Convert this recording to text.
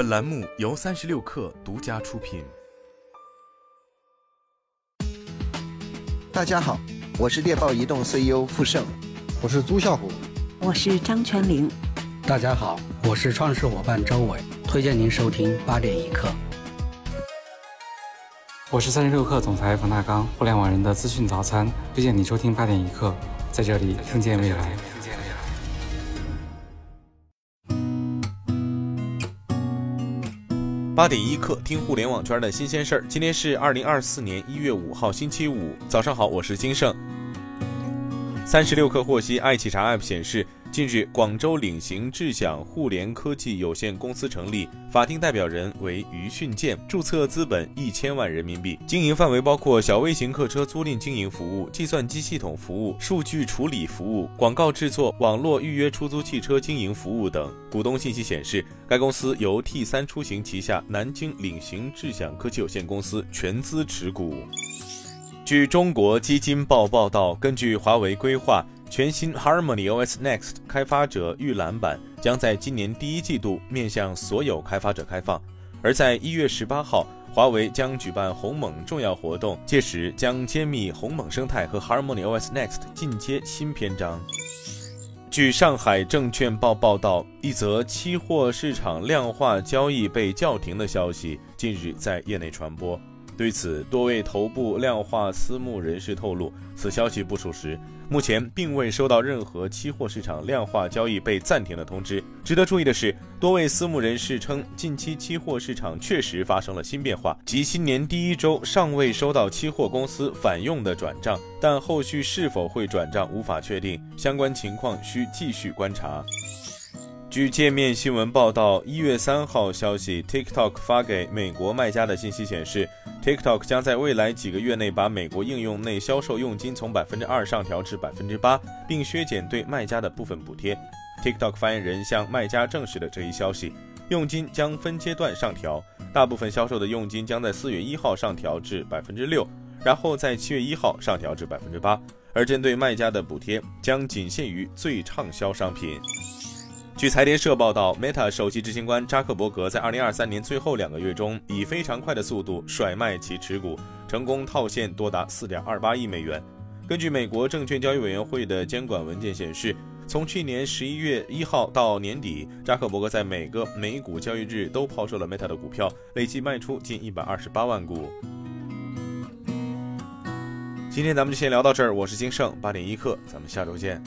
本栏目由三十六氪独家出品。大家好，我是猎豹移动 CEO 傅盛，我是朱啸虎，我是张泉灵。大家好，我是创始伙伴周伟，推荐您收听八点一刻。我是三十六氪总裁冯大刚，互联网人的资讯早餐，推荐你收听八点一刻，在这里听见未来。八点一刻，听互联网圈的新鲜事儿。今天是二零二四年一月五号，星期五，早上好，我是金盛。三十六氪获悉，爱企查 App 显示。近日，广州领行智享互联科技有限公司成立，法定代表人为于训建，注册资本一千万人民币，经营范围包括小微型客车租赁经营服务、计算机系统服务、数据处理服务、广告制作、网络预约出租汽车经营服务等。股东信息显示，该公司由 T 三出行旗下南京领行智享科技有限公司全资持股。据中国基金报报道，根据华为规划。全新 Harmony OS Next 开发者预览版将在今年第一季度面向所有开发者开放，而在一月十八号，华为将举办鸿蒙重要活动，届时将揭秘鸿蒙生态和 Harmony OS Next 进阶新篇章。据上海证券报报道，一则期货市场量化交易被叫停的消息近日在业内传播。对此，多位头部量化私募人士透露，此消息不属实。目前并未收到任何期货市场量化交易被暂停的通知。值得注意的是，多位私募人士称，近期期货市场确实发生了新变化，即新年第一周尚未收到期货公司返用的转账，但后续是否会转账无法确定，相关情况需继续观察。据界面新闻报道，一月三号消息，TikTok 发给美国卖家的信息显示，TikTok 将在未来几个月内把美国应用内销售佣金从百分之二上调至百分之八，并削减对卖家的部分补贴。TikTok 发言人向卖家证实了这一消息，佣金将分阶段上调，大部分销售的佣金将在四月一号上调至百分之六，然后在七月一号上调至百分之八，而针对卖家的补贴将仅限于最畅销商品。据财联社报道，Meta 首席执行官扎克伯格在2023年最后两个月中，以非常快的速度甩卖其持股，成功套现多达4.28亿美元。根据美国证券交易委员会的监管文件显示，从去年11月1号到年底，扎克伯格在每个美股交易日都抛售了 Meta 的股票，累计卖出近128万股。今天咱们就先聊到这儿，我是金盛八点一刻，咱们下周见。